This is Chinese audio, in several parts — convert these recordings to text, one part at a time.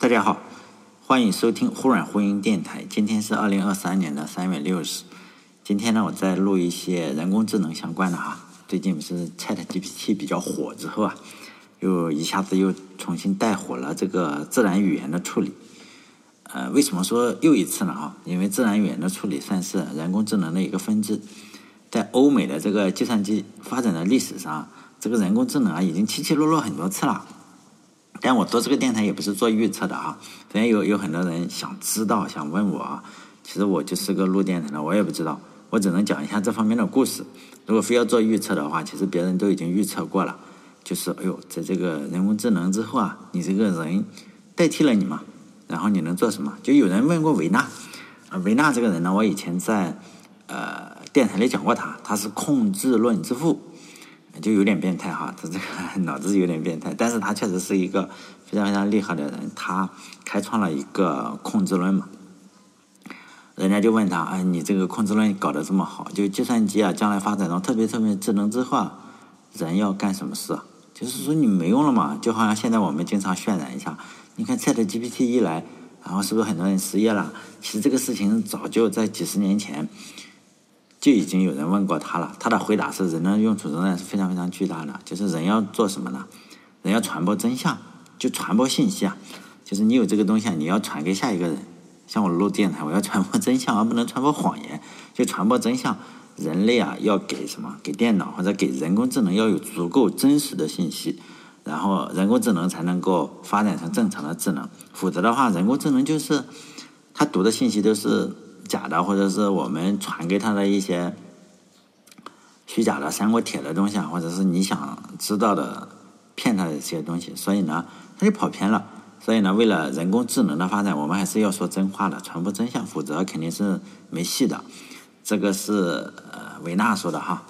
大家好，欢迎收听忽软婚姻电台。今天是二零二三年的三月六日。今天呢，我在录一些人工智能相关的哈。最近不是 Chat GPT 比较火之后啊，又一下子又重新带火了这个自然语言的处理。呃，为什么说又一次呢？哈，因为自然语言的处理算是人工智能的一个分支，在欧美的这个计算机发展的历史上，这个人工智能啊，已经起起落落很多次了。但我做这个电台也不是做预测的啊，虽然有有很多人想知道、想问我啊，其实我就是个录电台的，我也不知道，我只能讲一下这方面的故事。如果非要做预测的话，其实别人都已经预测过了，就是哎呦，在这个人工智能之后啊，你这个人代替了你嘛，然后你能做什么？就有人问过维纳，维纳这个人呢，我以前在呃电台里讲过他，他是控制论之父。就有点变态哈，他这个 脑子有点变态，但是他确实是一个非常非常厉害的人，他开创了一个控制论嘛。人家就问他，哎，你这个控制论搞得这么好，就计算机啊，将来发展到特别特别智能之后，人要干什么事？就是说你没用了嘛，就好像现在我们经常渲染一下，你看 Chat GPT 一来，然后是不是很多人失业了？其实这个事情早就在几十年前。就已经有人问过他了，他的回答是：人的用处仍然是非常非常巨大的。就是人要做什么呢？人要传播真相，就传播信息啊。就是你有这个东西，你要传给下一个人。像我录电台，我要传播真相，而不能传播谎言。就传播真相，人类啊要给什么？给电脑或者给人工智能要有足够真实的信息，然后人工智能才能够发展成正常的智能。否则的话，人工智能就是它读的信息都是。假的，或者是我们传给他的一些虚假的三国帖的东西啊，或者是你想知道的骗他的一些东西，所以呢，他就跑偏了。所以呢，为了人工智能的发展，我们还是要说真话的，传播真相，否则肯定是没戏的。这个是呃维纳说的哈。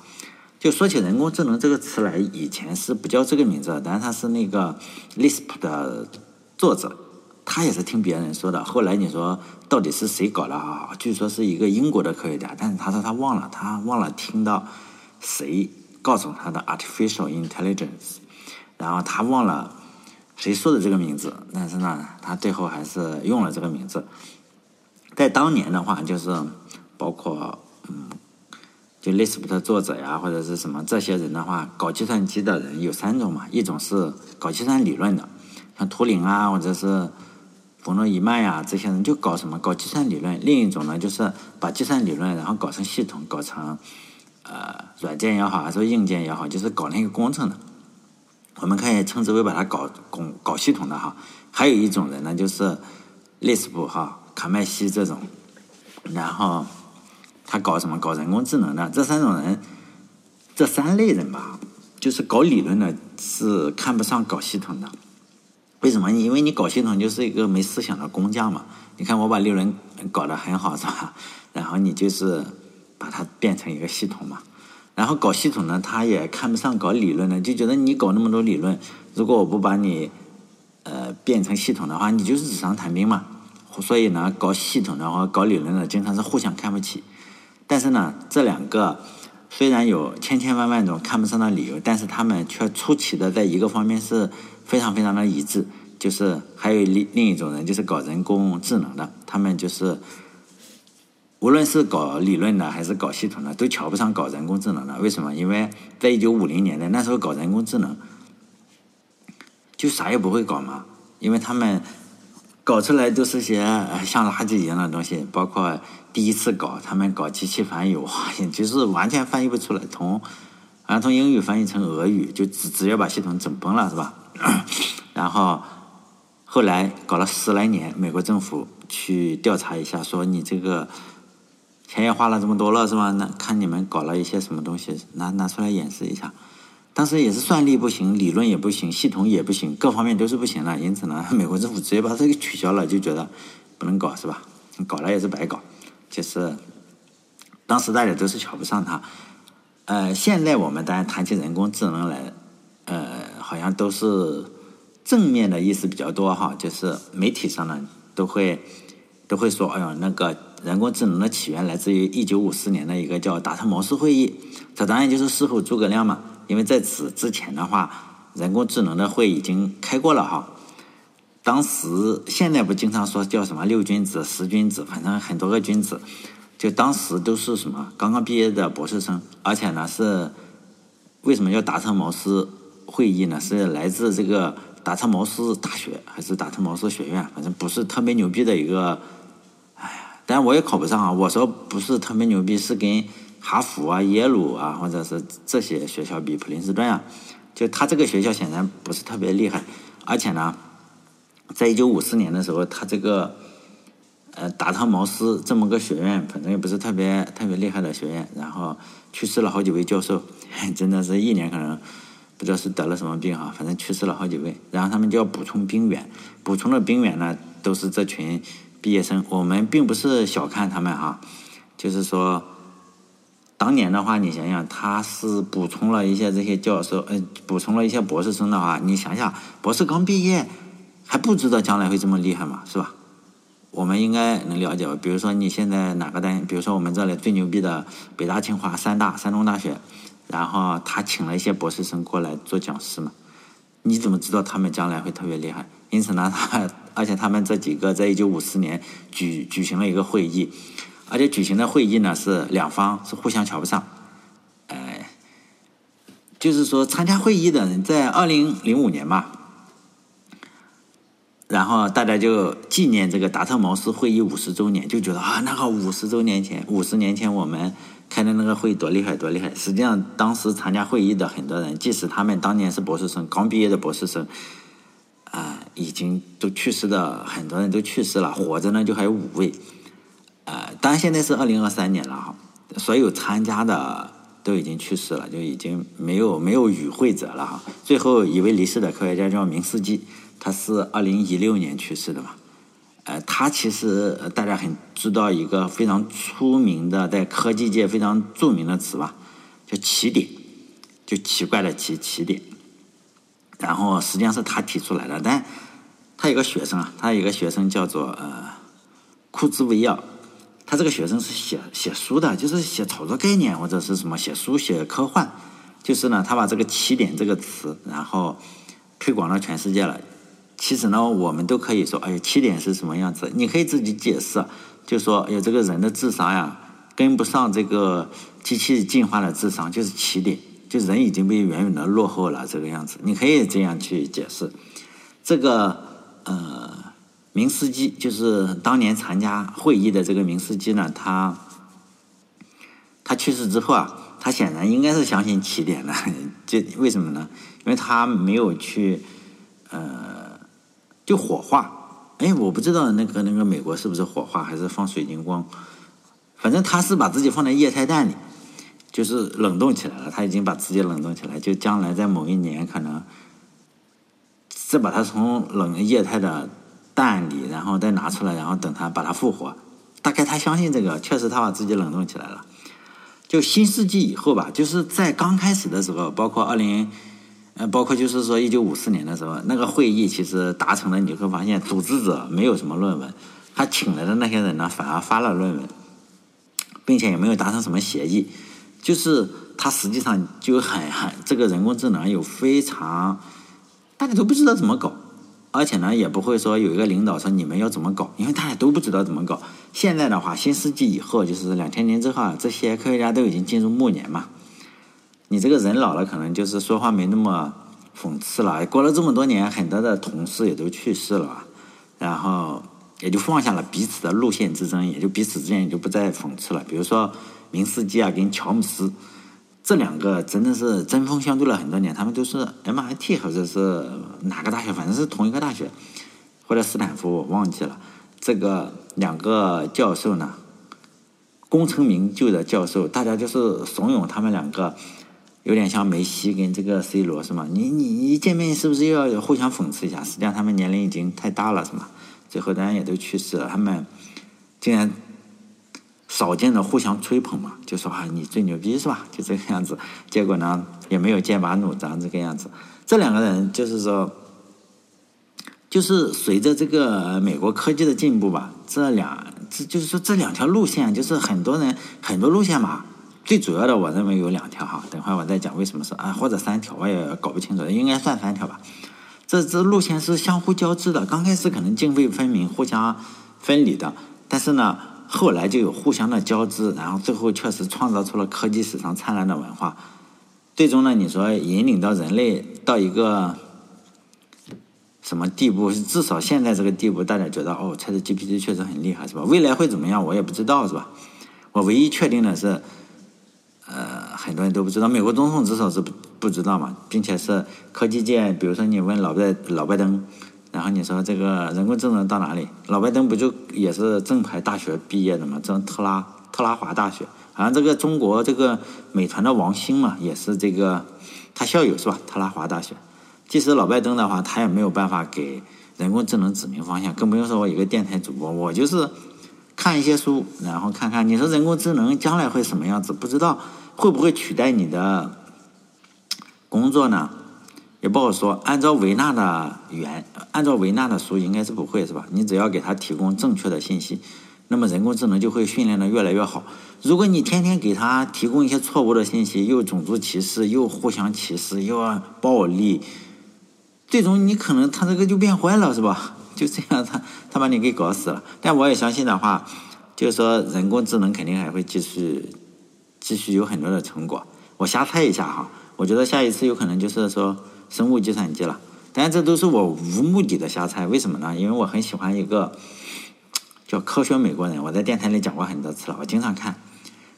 就说起人工智能这个词来，以前是不叫这个名字，但是他是那个 Lisp 的作者。他也是听别人说的。后来你说到底是谁搞的啊？据说是一个英国的科学家，但是他说他忘了，他忘了听到谁告诉他的 artificial intelligence，然后他忘了谁说的这个名字。但是呢，他最后还是用了这个名字。在当年的话，就是包括嗯，就 Lisp 的作者呀，或者是什么这些人的话，搞计算机的人有三种嘛，一种是搞计算理论的，像图灵啊，或者是。冯诺依曼呀，这些人就搞什么？搞计算理论。另一种呢，就是把计算理论然后搞成系统，搞成呃软件也好，还是硬件也好，就是搞那个工程的。我们可以称之为把它搞工搞系统的哈。还有一种人呢，就是类似布哈卡麦西这种，然后他搞什么？搞人工智能的。这三种人，这三类人吧，就是搞理论的，是看不上搞系统的。为什么？因为你搞系统就是一个没思想的工匠嘛。你看我把六轮搞得很好，是吧？然后你就是把它变成一个系统嘛。然后搞系统呢，他也看不上搞理论的，就觉得你搞那么多理论，如果我不把你呃变成系统的话，你就是纸上谈兵嘛。所以呢，搞系统的话，搞理论的经常是互相看不起。但是呢，这两个虽然有千千万万种看不上的理由，但是他们却出奇的在一个方面是。非常非常的一致，就是还有另另一种人，就是搞人工智能的，他们就是无论是搞理论的还是搞系统的，都瞧不上搞人工智能的。为什么？因为在一九五零年代那时候搞人工智能，就啥也不会搞嘛，因为他们搞出来都是些像垃圾一样的东西，包括第一次搞，他们搞机器翻译，哇，就是完全翻译不出来，从啊从英语翻译成俄语，就直直接把系统整崩了，是吧？然后后来搞了十来年，美国政府去调查一下，说你这个钱也花了这么多了，是吧？那看你们搞了一些什么东西，拿拿出来演示一下。当时也是算力不行，理论也不行，系统也不行，各方面都是不行了。因此呢，美国政府直接把这个取消了，就觉得不能搞，是吧？搞了也是白搞。就是当时大家都是瞧不上他。呃，现在我们当然谈起人工智能来，呃。好像都是正面的意思比较多哈，就是媒体上呢都会都会说，哎呀，那个人工智能的起源来自于一九五四年的一个叫达特茅斯会议，这当然就是事后诸葛亮嘛，因为在此之前的话，人工智能的会已经开过了哈。当时现在不经常说叫什么六君子、十君子，反正很多个君子。就当时都是什么刚刚毕业的博士生，而且呢是为什么叫达特茅斯会议呢？是来自这个达特茅斯大学还是达特茅斯学院？反正不是特别牛逼的一个。哎呀，但我也考不上啊！我说不是特别牛逼，是跟哈佛啊、耶鲁啊，或者是这些学校比，普林斯顿啊，就他这个学校显然不是特别厉害，而且呢，在一九五四年的时候，他这个。呃，达特茅斯这么个学院，反正也不是特别特别厉害的学院，然后去世了好几位教授，真的是一年可能不知道是得了什么病哈，反正去世了好几位，然后他们就要补充兵员，补充的兵员呢都是这群毕业生，我们并不是小看他们哈，就是说，当年的话，你想想，他是补充了一些这些教授，呃，补充了一些博士生的话，你想想，博士刚毕业还不知道将来会这么厉害嘛，是吧？我们应该能了解吧？比如说你现在哪个单，比如说我们这里最牛逼的北大、清华、三大、山东大学，然后他请了一些博士生过来做讲师嘛？你怎么知道他们将来会特别厉害？因此呢，他而且他们这几个在一九五四年举举行了一个会议，而且举行的会议呢是两方是互相瞧不上，哎，就是说参加会议的人在二零零五年嘛。然后大家就纪念这个达特茅斯会议五十周年，就觉得啊，那个五十周年前，五十年前我们开的那个会多厉害，多厉害！实际上，当时参加会议的很多人，即使他们当年是博士生，刚毕业的博士生，啊，已经都去世的很多人都去世了，活着呢就还有五位，呃，当然现在是二零二三年了哈，所有参加的都已经去世了，就已经没有没有与会者了哈。最后一位离世的科学家叫明斯基。他是二零一六年去世的嘛？呃，他其实大家很知道一个非常出名的，在科技界非常著名的词吧，叫起点，就奇怪的起起点。然后实际上是他提出来的，但他有个学生啊，他有个学生叫做呃库兹韦尔，他这个学生是写写书的，就是写炒作概念或者是什么写书写科幻，就是呢，他把这个起点这个词，然后推广到全世界了。其实呢，我们都可以说，哎呀，起点是什么样子？你可以自己解释，就说，哎呀，这个人的智商呀，跟不上这个机器进化的智商，就是起点，就人已经被远远的落后了，这个样子。你可以这样去解释。这个呃，明斯基就是当年参加会议的这个明斯基呢，他他去世之后啊，他显然应该是相信起点的，就为什么呢？因为他没有去呃。就火化，哎，我不知道那个那个美国是不是火化还是放水晶光，反正他是把自己放在液态氮里，就是冷冻起来了。他已经把自己冷冻起来，就将来在某一年可能再把它从冷液态的氮里，然后再拿出来，然后等它把它复活。大概他相信这个，确实他把自己冷冻起来了。就新世纪以后吧，就是在刚开始的时候，包括二零。呃，包括就是说，一九五四年的时候，那个会议其实达成了，你会发现组织者没有什么论文，他请来的那些人呢，反而发了论文，并且也没有达成什么协议，就是他实际上就很很这个人工智能有非常大家都不知道怎么搞，而且呢，也不会说有一个领导说你们要怎么搞，因为大家都不知道怎么搞。现在的话，新世纪以后，就是两千年之后，这些科学家都已经进入暮年嘛。你这个人老了，可能就是说话没那么讽刺了。过了这么多年，很多的同事也都去世了，然后也就放下了彼此的路线之争，也就彼此之间也就不再讽刺了。比如说明斯基啊，跟乔姆斯这两个真的是针锋相对了很多年。他们都是 MIT 或者是哪个大学，反正是同一个大学，或者斯坦福，我忘记了。这个两个教授呢，功成名就的教授，大家就是怂恿他们两个。有点像梅西跟这个 C 罗是吗？你你一见面是不是又要互相讽刺一下？实际上他们年龄已经太大了是吗？最后当然也都去世了。他们竟然少见的互相吹捧嘛，就说啊你最牛逼是吧？就这个样子。结果呢也没有剑拔弩张这个样子。这两个人就是说，就是随着这个美国科技的进步吧，这两这就是说这两条路线，就是很多人很多路线嘛。最主要的，我认为有两条哈，等会儿我再讲为什么是啊，或者三条，我也搞不清楚，应该算三条吧。这这路线是相互交织的。刚开始可能泾渭分明、互相分离的，但是呢，后来就有互相的交织，然后最后确实创造出了科技史上灿烂的文化。最终呢，你说引领到人类到一个什么地步？至少现在这个地步，大家觉得哦，ChatGPT 确实很厉害，是吧？未来会怎么样？我也不知道，是吧？我唯一确定的是，呃，很多人都不知道，美国总统至少是不不知道嘛，并且是科技界，比如说你问老拜老拜登，然后你说这个人工智能到哪里？老拜登不就也是正牌大学毕业的嘛？正特拉特拉华大学。好像这个中国这个美团的王兴嘛，也是这个他校友是吧？特拉华大学。即使老拜登的话，他也没有办法给人工智能指明方向，更不用说我一个电台主播，我就是看一些书，然后看看你说人工智能将来会什么样子，不知道会不会取代你的工作呢？也不好说。按照维纳的原，按照维纳的书，应该是不会是吧？你只要给他提供正确的信息。那么人工智能就会训练的越来越好。如果你天天给他提供一些错误的信息，又种族歧视，又互相歧视，又暴力，最终你可能他这个就变坏了，是吧？就这样，他他把你给搞死了。但我也相信的话，就是说人工智能肯定还会继续继续有很多的成果。我瞎猜一下哈，我觉得下一次有可能就是说生物计算机了。但这都是我无目的的瞎猜，为什么呢？因为我很喜欢一个。叫科学美国人，我在电台里讲过很多次了，我经常看。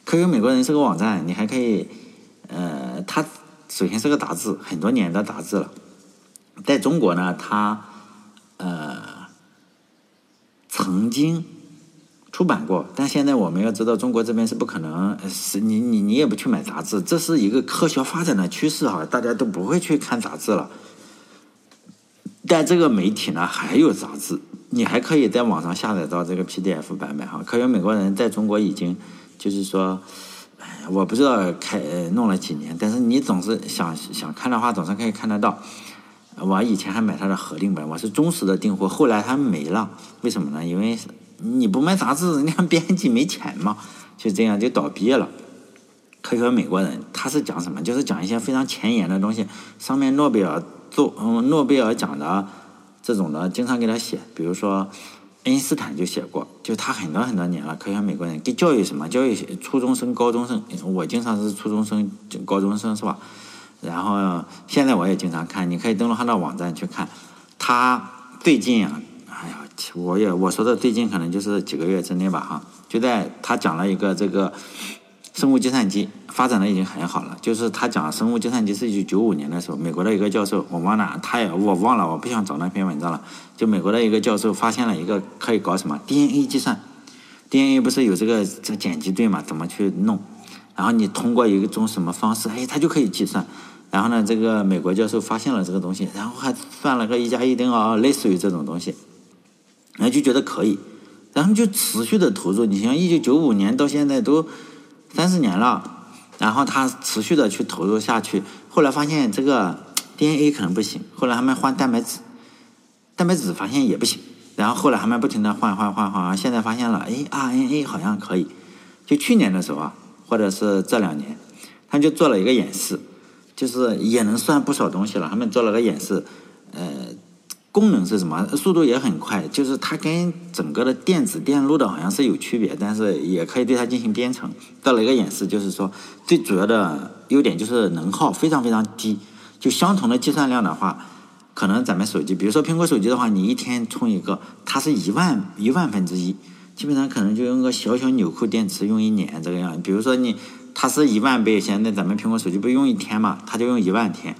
科学美国人是个网站，你还可以，呃，它首先是个杂志，很多年的杂志了。在中国呢，它呃曾经出版过，但现在我们要知道，中国这边是不可能，是你你你也不去买杂志，这是一个科学发展的趋势哈，大家都不会去看杂志了。但这个媒体呢，还有杂志。你还可以在网上下载到这个 PDF 版本哈。科学美国人在中国已经就是说，哎，我不知道开弄了几年，但是你总是想想看的话，总是可以看得到。我以前还买他的合订本，我是忠实的订货。后来他没了，为什么呢？因为你不卖杂志，人家编辑没钱嘛，就这样就倒闭了。科学美国人他是讲什么？就是讲一些非常前沿的东西，上面诺贝尔做嗯诺贝尔奖的。这种的经常给他写，比如说，爱因斯坦就写过，就他很多很多年了，科学美国人给教育什么，教育初中生、高中生，我经常是初中生、高中生是吧？然后现在我也经常看，你可以登录他的网站去看。他最近啊，哎呀，我也我说的最近可能就是几个月之内吧，哈，就在他讲了一个这个。生物计算机发展的已经很好了，就是他讲生物计算机是一九九五年的时候，美国的一个教授，我忘了，他也我忘了，我不想找那篇文章了。就美国的一个教授发现了一个可以搞什么 DNA 计算，DNA 不是有这个这个碱基对嘛？怎么去弄？然后你通过一种什么方式，哎，他就可以计算。然后呢，这个美国教授发现了这个东西，然后还算了个一加一等于二，类似于这种东西，然后就觉得可以，然后就持续的投入。你像一九九五年到现在都。三十年了，然后他持续的去投入下去，后来发现这个 DNA 可能不行，后来他们换蛋白质，蛋白质发现也不行，然后后来他们不停的换换换换，现在发现了，哎，RNA 好像可以。就去年的时候啊，或者是这两年，他就做了一个演示，就是也能算不少东西了。他们做了个演示，呃。功能是什么？速度也很快，就是它跟整个的电子电路的好像是有区别，但是也可以对它进行编程。做了一个演示，就是说最主要的优点就是能耗非常非常低。就相同的计算量的话，可能咱们手机，比如说苹果手机的话，你一天充一个，它是一万一万分之一，基本上可能就用个小小纽扣电池用一年这个样。比如说你它是一万倍，现在咱们苹果手机不用一天嘛，它就用一万天。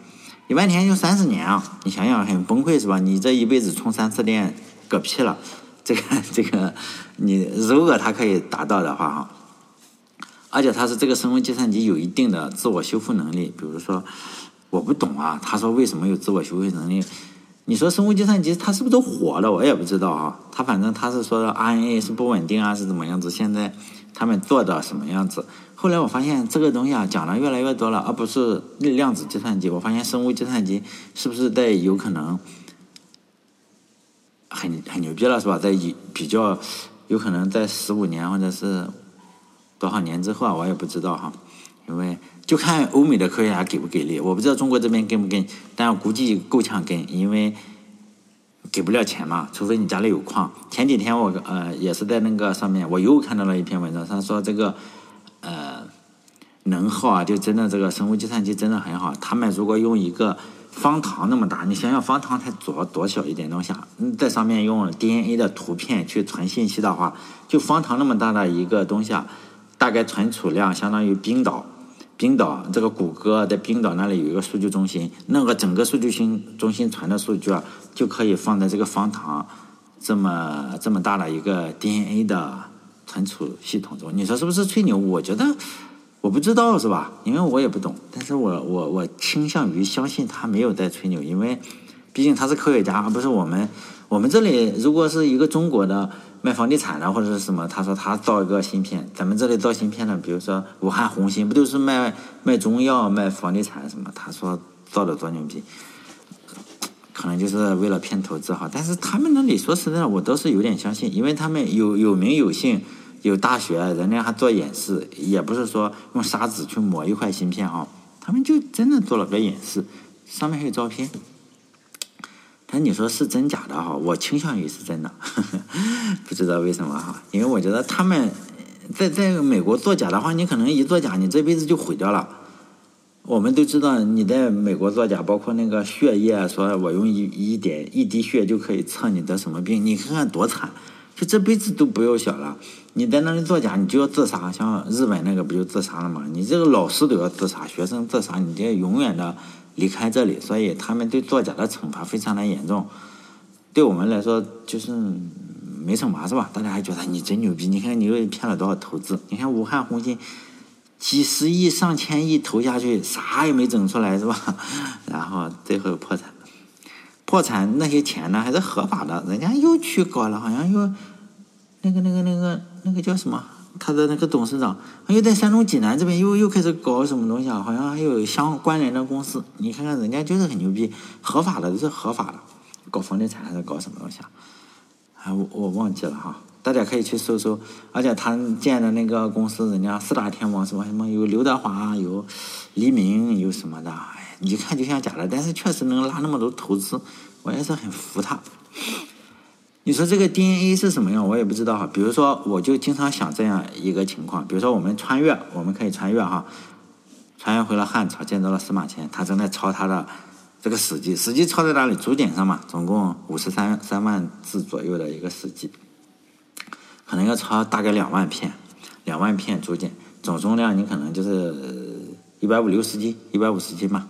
一万天就三十年啊！你想想很崩溃是吧？你这一辈子充三次电，嗝屁了！这个这个，你如果它可以达到的话哈，而且它是这个生物计算机有一定的自我修复能力。比如说，我不懂啊，他说为什么有自我修复能力？你说生物计算机它是不是都活了？我也不知道啊。他反正他是说的 RNA 是不稳定啊，是怎么样子？现在他们做的什么样子？后来我发现这个东西啊，讲的越来越多了，而不是量子计算机。我发现生物计算机是不是在有可能很很牛逼了，是吧？在比较有可能在十五年或者是多少年之后啊，我也不知道哈。因为就看欧美的科学家给不给力，我不知道中国这边跟不跟，但我估计够呛跟，因为给不了钱嘛，除非你家里有矿。前几天我呃也是在那个上面，我又看到了一篇文章，他说这个呃能耗啊，就真的这个生物计算机真的很好。他们如果用一个方糖那么大，你想想方糖才多多小一点东西啊，在上面用 DNA 的图片去存信息的话，就方糖那么大的一个东西啊，大概存储量相当于冰岛。冰岛这个谷歌在冰岛那里有一个数据中心，那个整个数据中中心传的数据啊，就可以放在这个方糖这么这么大的一个 DNA 的存储系统中。你说是不是吹牛？我觉得我不知道是吧？因为我也不懂，但是我我我倾向于相信他没有在吹牛，因为毕竟他是科学家，而不是我们。我们这里如果是一个中国的。卖房地产的或者是什么？他说他造一个芯片，咱们这里造芯片的，比如说武汉红芯，不都是卖卖中药、卖房地产什么？他说造的多牛逼，可能就是为了骗投资哈。但是他们那里说实在的，我倒是有点相信，因为他们有有名有姓，有大学，人家还做演示，也不是说用砂纸去抹一块芯片哈，他们就真的做了个演示，上面还有照片。但你说是真假的哈？我倾向于是真的，不知道为什么哈？因为我觉得他们在在美国作假的话，你可能一作假，你这辈子就毁掉了。我们都知道你在美国作假，包括那个血液，说我用一一点一滴血就可以测你得什么病，你看看多惨，就这辈子都不要想了。你在那里作假，你就要自杀，像日本那个不就自杀了吗？你这个老师都要自杀，学生自杀，你这永远的。离开这里，所以他们对作假的惩罚非常的严重。对我们来说，就是没惩罚是吧？大家还觉得你真牛逼，你看你又骗了多少投资？你看武汉红星几十亿、上千亿投下去，啥也没整出来是吧？然后最后破产，破产那些钱呢还是合法的，人家又去搞了，好像又那个、那个、那个、那个叫什么？他的那个董事长，又在山东济南这边又又开始搞什么东西啊？好像还有相关联的公司。你看看人家就是很牛逼，合法的都是合法的，搞房地产还是搞什么东西啊？啊，我我忘记了哈，大家可以去搜搜。而且他建的那个公司，人家四大天王什么什么，有刘德华，有黎明，有什么的，哎，你看就像假的，但是确实能拉那么多投资，我也是很服他。你说这个 DNA 是什么样？我也不知道哈。比如说，我就经常想这样一个情况：比如说，我们穿越，我们可以穿越哈，穿越回了汉朝，见到了司马迁，他正在抄他的这个《史记》，《史记》抄在哪里？竹简上嘛，总共五十三三万字左右的一个《史记》，可能要抄大概两万片，两万片竹简，总重量你可能就是一百五六十斤，一百五十斤吧。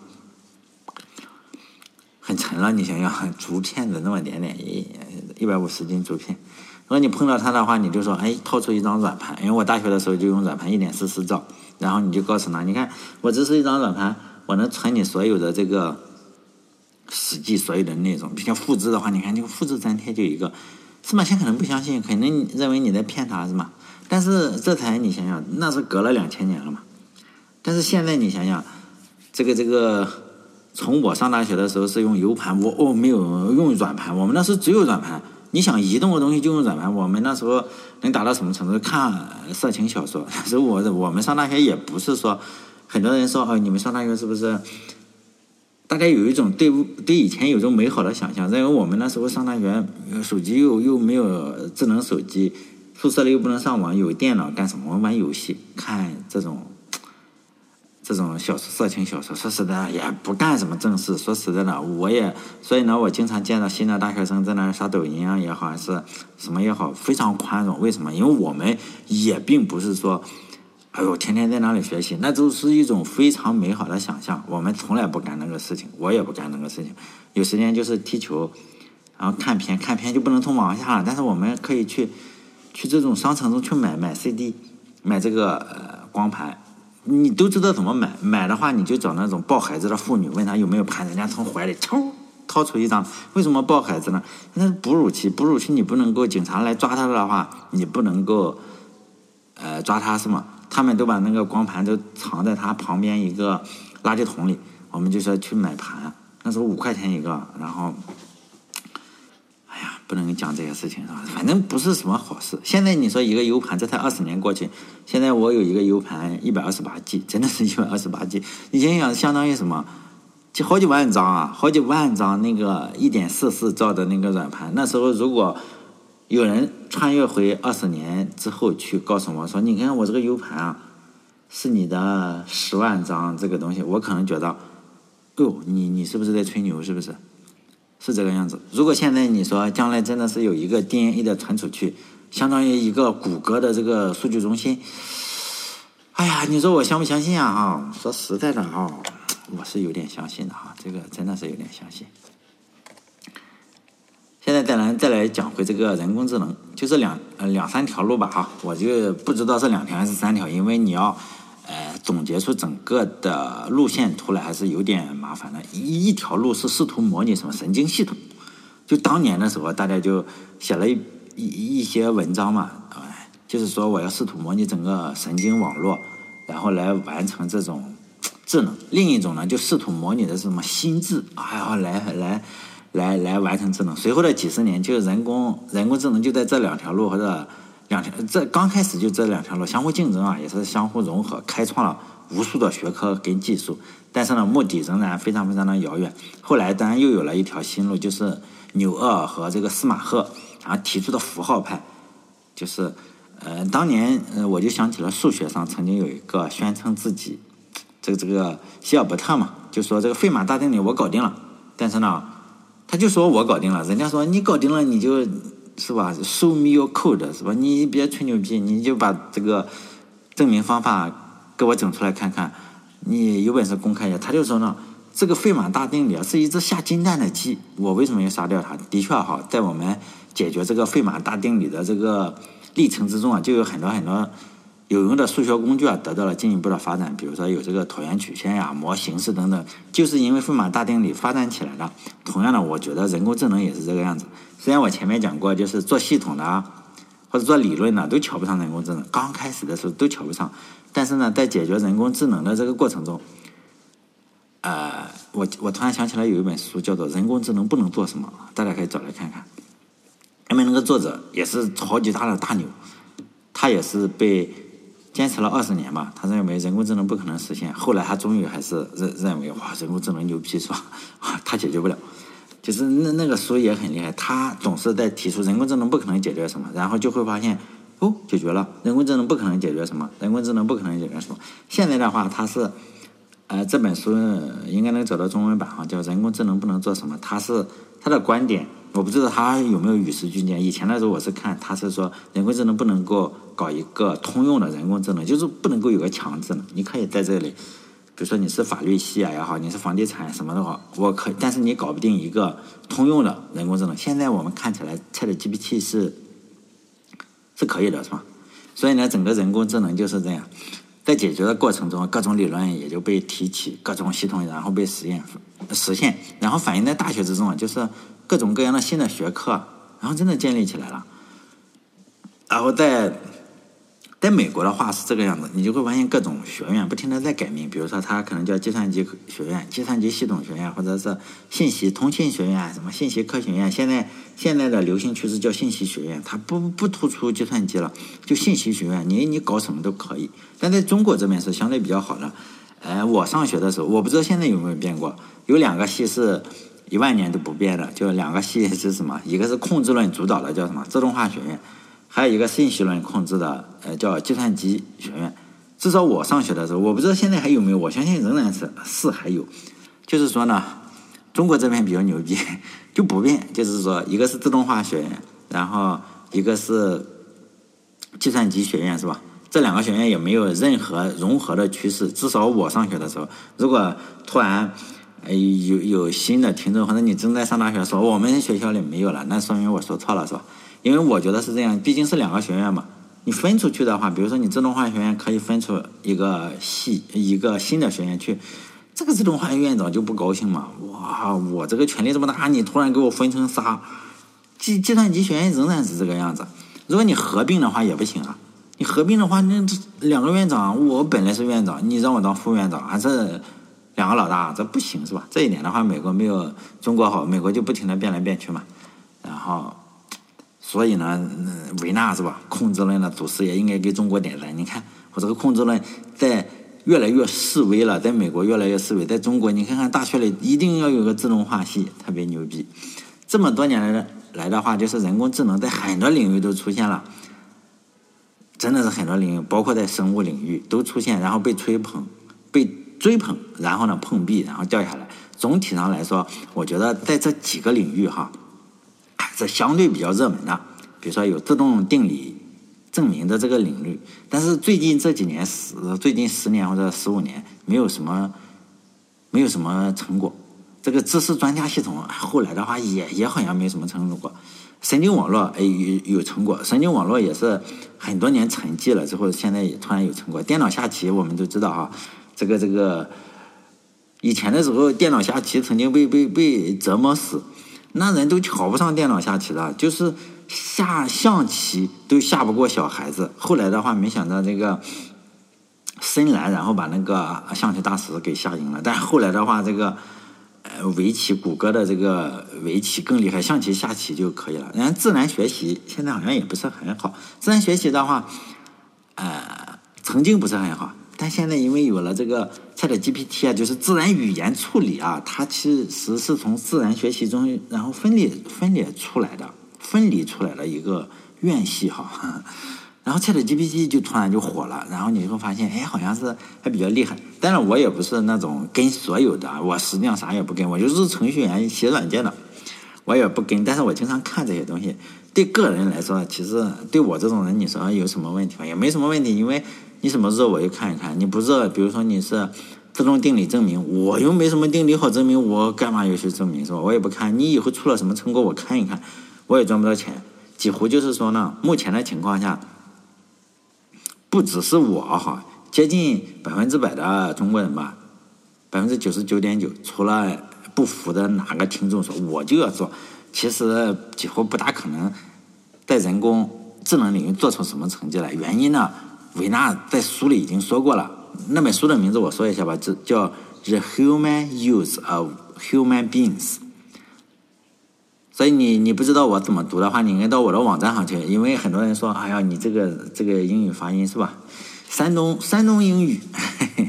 很沉了，你想想，竹片子那么点点，一百五十斤竹片，如果你碰到它的话，你就说，哎，掏出一张软盘，因为我大学的时候就用软盘一点四四兆，然后你就告诉他，你看，我这是一张软盘，我能存你所有的这个史记所有的内容，并且复制的话，你看就复制粘贴就一个。司马迁可能不相信，可能认为你在骗他，是吗？但是这才你想想，那是隔了两千年了嘛。但是现在你想想，这个这个。从我上大学的时候是用 U 盘，我哦没有用软盘，我们那时只有软盘。你想移动的东西就用软盘。我们那时候能达到什么程度？看色情小说。那时候我我们上大学也不是说，很多人说哦，你们上大学是不是？大家有一种对对以前有种美好的想象，认为我们那时候上大学，手机又又没有智能手机，宿舍里又不能上网，有电脑干什么？玩游戏，看这种。这种小、色情小说，说实在也不干什么正事。说实在的，我也所以呢，我经常见到新的大学生在那刷抖音啊也好，还是什么也好，非常宽容。为什么？因为我们也并不是说，哎呦，天天在那里学习，那都是一种非常美好的想象。我们从来不干那个事情，我也不干那个事情。有时间就是踢球，然后看片，看片就不能从网上下了，但是我们可以去去这种商城中去买买 CD，买这个呃光盘。你都知道怎么买，买的话你就找那种抱孩子的妇女，问她有没有盘，人家从怀里抽掏出一张。为什么抱孩子呢？那是哺乳期，哺乳期你不能够警察来抓他的话，你不能够呃抓他是吗？他们都把那个光盘都藏在他旁边一个垃圾桶里。我们就说去买盘，那时候五块钱一个，然后，不能讲这些事情是吧？反正不是什么好事。现在你说一个 U 盘，这才二十年过去，现在我有一个 U 盘一百二十八 G，真的是一百二十八 G。你想想，相当于什么？就好几万张啊，好几万张那个一点四四兆的那个软盘。那时候如果有人穿越回二十年之后去告诉我说：“你看我这个 U 盘啊，是你的十万张这个东西。”我可能觉得，哦，你你是不是在吹牛？是不是？是这个样子。如果现在你说将来真的是有一个 DNA 的传出去，相当于一个谷歌的这个数据中心，哎呀，你说我相不相信啊？哈，说实在的哈，我是有点相信的哈，这个真的是有点相信。现在再来再来讲回这个人工智能，就是两呃两三条路吧哈，我就不知道是两条还是三条，因为你要。总结出整个的路线图来还是有点麻烦的。一一条路是试图模拟什么神经系统，就当年的时候，大家就写了一一一些文章嘛，哎，就是说我要试图模拟整个神经网络，然后来完成这种智能。另一种呢，就试图模拟的是什么心智，哎呀，来来来来完成智能。随后的几十年，就是人工人工智能就在这两条路或者。两条，这刚开始就这两条路相互竞争啊，也是相互融合，开创了无数的学科跟技术。但是呢，目的仍然非常非常的遥远。后来当然又有了一条新路，就是纽厄尔和这个司马赫然后提出的符号派，就是呃，当年呃，我就想起了数学上曾经有一个宣称自己这个这个希尔伯特嘛，就说这个费马大定理我搞定了，但是呢，他就说我搞定了，人家说你搞定了你就。是吧？Show me your code，是吧？你别吹牛逼，你就把这个证明方法给我整出来看看。你有本事公开一下。他就说呢，这个费马大定理啊，是一只下金蛋的鸡。我为什么要杀掉它？的确哈，在我们解决这个费马大定理的这个历程之中啊，就有很多很多有用的数学工具啊，得到了进一步的发展。比如说有这个椭圆曲线呀、模型式等等，就是因为费马大定理发展起来的。同样的，我觉得人工智能也是这个样子。虽然我前面讲过，就是做系统的啊或者做理论的都瞧不上人工智能，刚开始的时候都瞧不上，但是呢，在解决人工智能的这个过程中，呃，我我突然想起来有一本书叫做《人工智能不能做什么》，大家可以找来看看。因为那个作者也是超级大的大牛，他也是被坚持了二十年嘛，他认为人工智能不可能实现，后来他终于还是认认为哇，人工智能牛逼是吧？他解决不了。就是那那个书也很厉害，他总是在提出人工智能不可能解决什么，然后就会发现哦解决了，人工智能不可能解决什么，人工智能不可能解决什么。现在的话，他是呃这本书应该能找到中文版哈，叫《人工智能不能做什么》，他是他的观点，我不知道他有没有与时俱进。以前的时候我是看他是说人工智能不能够搞一个通用的人工智能，就是不能够有个强智能，你可以在这里。比如说你是法律系啊也好，你是房地产什么的话，我可，但是你搞不定一个通用的人工智能。现在我们看起来，ChatGPT 是是可以的，是吧？所以呢，整个人工智能就是这样，在解决的过程中，各种理论也就被提起，各种系统然后被实验实现，然后反映在大学之中啊，就是各种各样的新的学科，然后真的建立起来了，然后在。在美国的话是这个样子，你就会发现各种学院不停的在改名，比如说它可能叫计算机学院、计算机系统学院，或者是信息通信学院、什么信息科学院。现在现在的流行趋势叫信息学院，它不不突出计算机了，就信息学院，你你搞什么都可以。但在中国这边是相对比较好的。呃，我上学的时候，我不知道现在有没有变过，有两个系是一万年都不变的，就两个系是什么？一个是控制论主导的，叫什么？自动化学院。还有一个信息论控制的，呃，叫计算机学院。至少我上学的时候，我不知道现在还有没有，我相信仍然是是还有。就是说呢，中国这边比较牛逼，就不变。就是说，一个是自动化学院，然后一个是计算机学院，是吧？这两个学院也没有任何融合的趋势。至少我上学的时候，如果突然呃有有新的听众，或者你正在上大学，说我们学校里没有了，那说明我说错了，是吧？因为我觉得是这样，毕竟是两个学院嘛。你分出去的话，比如说你自动化学院可以分出一个系一个新的学院去，这个自动化院长就不高兴嘛。哇，我这个权力这么大，你突然给我分成仨，计计算机学院仍然是这个样子。如果你合并的话也不行啊。你合并的话，那两个院长，我本来是院长，你让我当副院长，还是两个老大，这不行是吧？这一点的话，美国没有中国好，美国就不停的变来变去嘛。然后。所以呢，维纳是吧？控制论的祖师也应该给中国点赞。你看，我这个控制论在越来越示威了，在美国越来越示威，在中国你看看大学里一定要有个自动化系，特别牛逼。这么多年来的来的话，就是人工智能在很多领域都出现了，真的是很多领域，包括在生物领域都出现，然后被吹捧、被追捧，然后呢碰壁，然后掉下来。总体上来说，我觉得在这几个领域哈。是相对比较热门的，比如说有自动定理证明的这个领域，但是最近这几年十最近十年或者十五年没有什么没有什么成果。这个知识专家系统后来的话也也好像没什么成果。神经网络哎有有成果，神经网络也是很多年沉寂了之后，现在也突然有成果。电脑下棋我们都知道哈，这个这个以前的时候电脑下棋曾经被被被折磨死。那人都瞧不上电脑下棋的，就是下象棋都下不过小孩子。后来的话，没想到这个深蓝，然后把那个象棋大师给下赢了。但后来的话，这个呃围棋，谷歌的这个围棋更厉害，象棋下棋就可以了。人家自然学习现在好像也不是很好，自然学习的话，呃，曾经不是很好。但现在因为有了这个 Chat GPT 啊，就是自然语言处理啊，它其实是从自然学习中然后分裂分裂出来的，分离出来了一个院系哈。然后 Chat GPT 就突然就火了，然后你会发现，哎，好像是还比较厉害。但是我也不是那种跟所有的，我实际上啥也不跟，我就是程序员写软件的，我也不跟。但是我经常看这些东西，对个人来说，其实对我这种人，你说有什么问题吗？也没什么问题，因为。你什么热我就看一看，你不热，比如说你是自动定理证明，我又没什么定理好证明，我干嘛要去证明是吧？我也不看，你以后出了什么成果我看一看，我也赚不到钱。几乎就是说呢，目前的情况下，不只是我哈，接近百分之百的中国人吧，百分之九十九点九，除了不服的哪个听众说我就要做，其实几乎不大可能在人工智能领域做出什么成绩来。原因呢？维纳在书里已经说过了，那本书的名字我说一下吧，这叫《The Human Use of Human Beings》。所以你你不知道我怎么读的话，你应该到我的网站上去，因为很多人说，哎呀，你这个这个英语发音是吧？山东山东英语，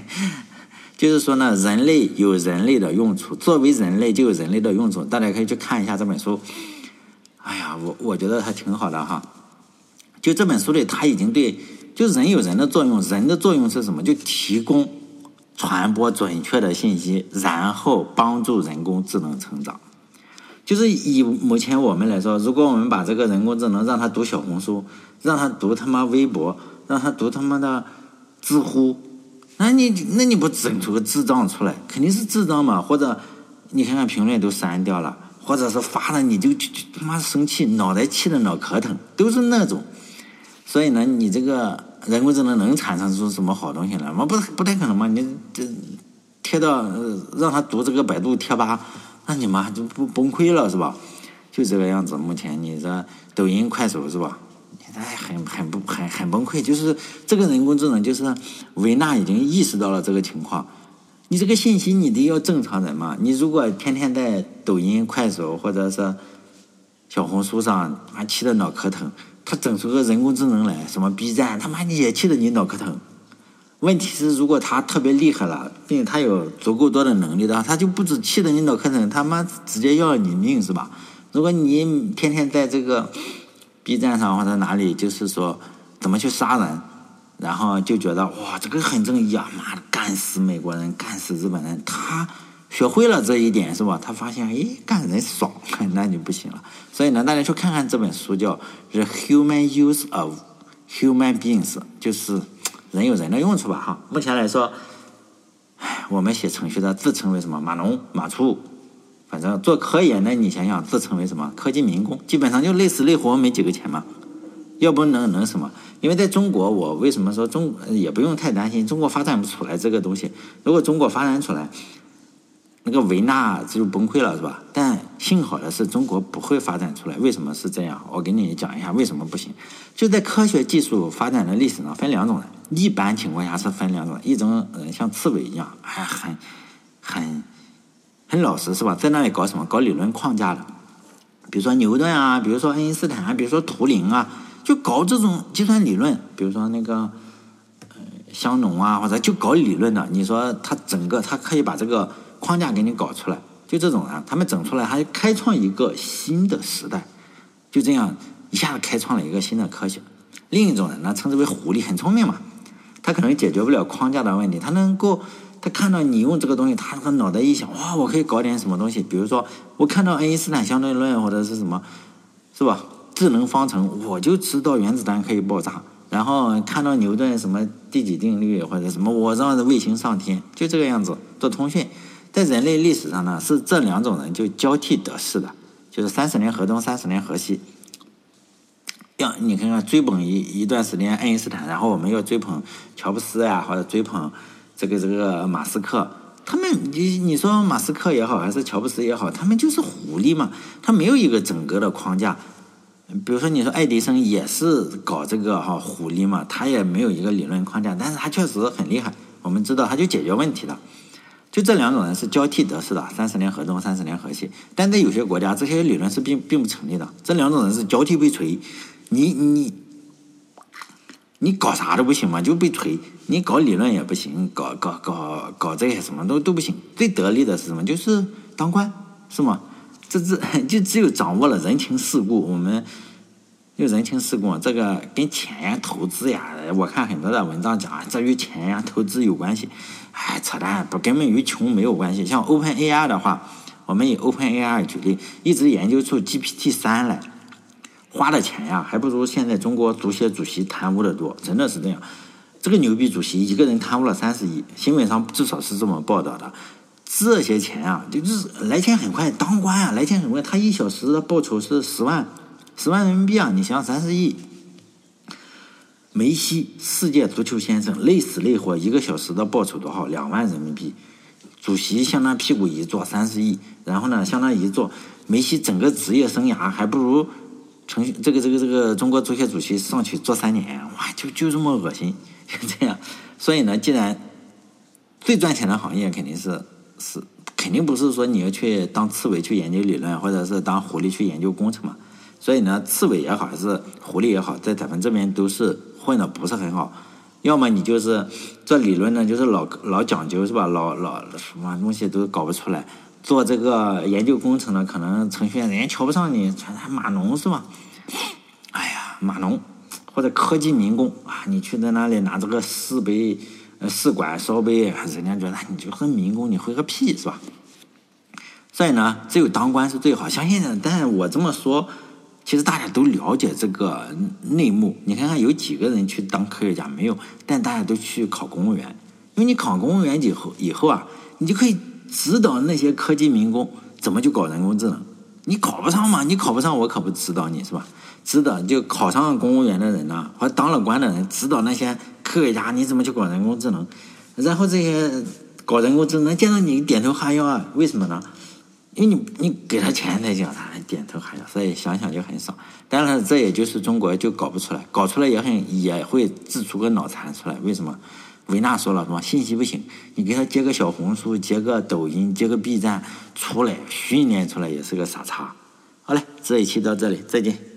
就是说呢，人类有人类的用处，作为人类就有人类的用处，大家可以去看一下这本书。哎呀，我我觉得还挺好的哈，就这本书里他已经对。就人有人的作用，人的作用是什么？就提供、传播准确的信息，然后帮助人工智能成长。就是以目前我们来说，如果我们把这个人工智能让他读小红书，让他读他妈微博，让他读他妈的知乎，那你那你不整出个智障出来？肯定是智障嘛？或者你看看评论都删掉了，或者是发了你就就他妈生气，脑袋气的脑壳疼，都是那种。所以呢，你这个人工智能能产生出什么好东西来吗？不不太可能嘛！你这贴到让他读这个百度贴吧，那你妈就不崩溃了是吧？就这个样子。目前你这抖音、快手是吧？你这很很不很很崩溃。就是这个人工智能，就是维纳已经意识到了这个情况。你这个信息你得要正常人嘛？你如果天天在抖音、快手或者是小红书上，妈气得脑壳疼。他整出个人工智能来，什么 B 站，他妈你也气得你脑壳疼。问题是，如果他特别厉害了，并且他有足够多的能力的话，他就不止气得你脑壳疼，他妈直接要了你命是吧？如果你天天在这个 B 站上或者哪里，就是说怎么去杀人，然后就觉得哇，这个很正义啊，妈的，干死美国人，干死日本人，他。学会了这一点是吧？他发现，哎，干人爽，那就不行了。所以呢，大家去看看这本书，叫《The Human Use of Human Beings》，就是人有人的用处吧？哈，目前来说，我们写程序的自称为什么？码农、码畜，反正做科研的，你想想，自称为什么？科技民工，基本上就累死累活没几个钱嘛。要不能能什么？因为在中国，我为什么说中也不用太担心，中国发展不出来这个东西。如果中国发展出来，那个维纳就崩溃了，是吧？但幸好的是，中国不会发展出来。为什么是这样？我给你讲一下为什么不行。就在科学技术发展的历史上，分两种人。一般情况下是分两种，一种人像刺猬一样，还很很很老实，是吧？在那里搞什么？搞理论框架的。比如说牛顿啊，比如说爱因斯坦啊，比如说图灵啊，就搞这种计算理论，比如说那个香农啊，或者就搞理论的，你说他整个他可以把这个框架给你搞出来，就这种人，他们整出来还开创一个新的时代，就这样一下子开创了一个新的科学。另一种人呢，称之为狐狸，很聪明嘛，他可能解决不了框架的问题，他能够。他看到你用这个东西，他那个脑袋一想，哇，我可以搞点什么东西。比如说，我看到爱因斯坦相对论或者是什么，是吧？智能方程，我就知道原子弹可以爆炸。然后看到牛顿什么第几定律或者什么，我让卫星上天，就这个样子做通讯。在人类历史上呢，是这两种人就交替得势的，就是三十年河东，三十年河西。要你看看追捧一一段时间爱因斯坦，然后我们要追捧乔布斯呀，或者追捧。这个这个马斯克，他们你你说马斯克也好，还是乔布斯也好，他们就是狐狸嘛，他没有一个整个的框架。比如说你说爱迪生也是搞这个哈狐狸嘛，他也没有一个理论框架，但是他确实很厉害。我们知道他就解决问题的。就这两种人是交替得势的，三十年河东，三十年河西。但在有些国家，这些理论是并并不成立的。这两种人是交替被锤，你你。你搞啥都不行嘛，就被锤。你搞理论也不行，搞搞搞搞这些什么都都不行。最得力的是什么？就是当官，是吗？这这 就只有掌握了人情世故。我们就人情世故，这个跟钱呀、投资呀，我看很多的文章讲，这与钱呀、投资有关系。哎，扯淡，不根本与穷没有关系。像 Open AI 的话，我们以 Open AI 举例，一直研究出 GPT 三来。花的钱呀，还不如现在中国足协主席贪污的多，真的是这样。这个牛逼主席一个人贪污了三十亿，新闻上至少是这么报道的。这些钱啊，就是来钱很快，当官啊，来钱很快。他一小时的报酬是十万，十万人民币啊，你想三十亿。梅西世界足球先生累死累活，一个小时的报酬多少？两万人民币。主席向他屁股一坐，三十亿。然后呢，向他一坐，梅西整个职业生涯还不如。成这个这个这个中国足协主席上去做三年，哇，就就这么恶心，就 这样。所以呢，既然最赚钱的行业肯定是是肯定不是说你要去当刺猬去研究理论，或者是当狐狸去研究工程嘛。所以呢，刺猬也好，还是狐狸也好，在咱们这边都是混的不是很好。要么你就是做理论呢，就是老老讲究是吧？老老什么东西都搞不出来。做这个研究工程的，可能程序员人家瞧不上你，全是码农是吧？哎呀，码农或者科技民工啊，你去在那里拿这个试杯、试管、烧杯，人家觉得你就是民工，你会个屁是吧？所以呢，只有当官是最好。相信，但是我这么说，其实大家都了解这个内幕。你看看有几个人去当科学家没有？但大家都去考公务员，因为你考公务员以后，以后啊，你就可以。指导那些科技民工怎么去搞人工智能？你考不上嘛？你考不上，我可不指导你是吧？指导就考上公务员的人呢，或当了官的人，指导那些科学家你怎么去搞人工智能？然后这些搞人工智能见到你点头哈腰啊？为什么呢？因为你你给他钱才叫他点头哈腰，所以想想就很爽。当然，这也就是中国就搞不出来，搞出来也很也会自出个脑残出来。为什么？维纳说了，什么？信息不行，你给他接个小红书，接个抖音，接个 B 站，出来训练出来也是个傻叉。好嘞，这一期到这里，再见。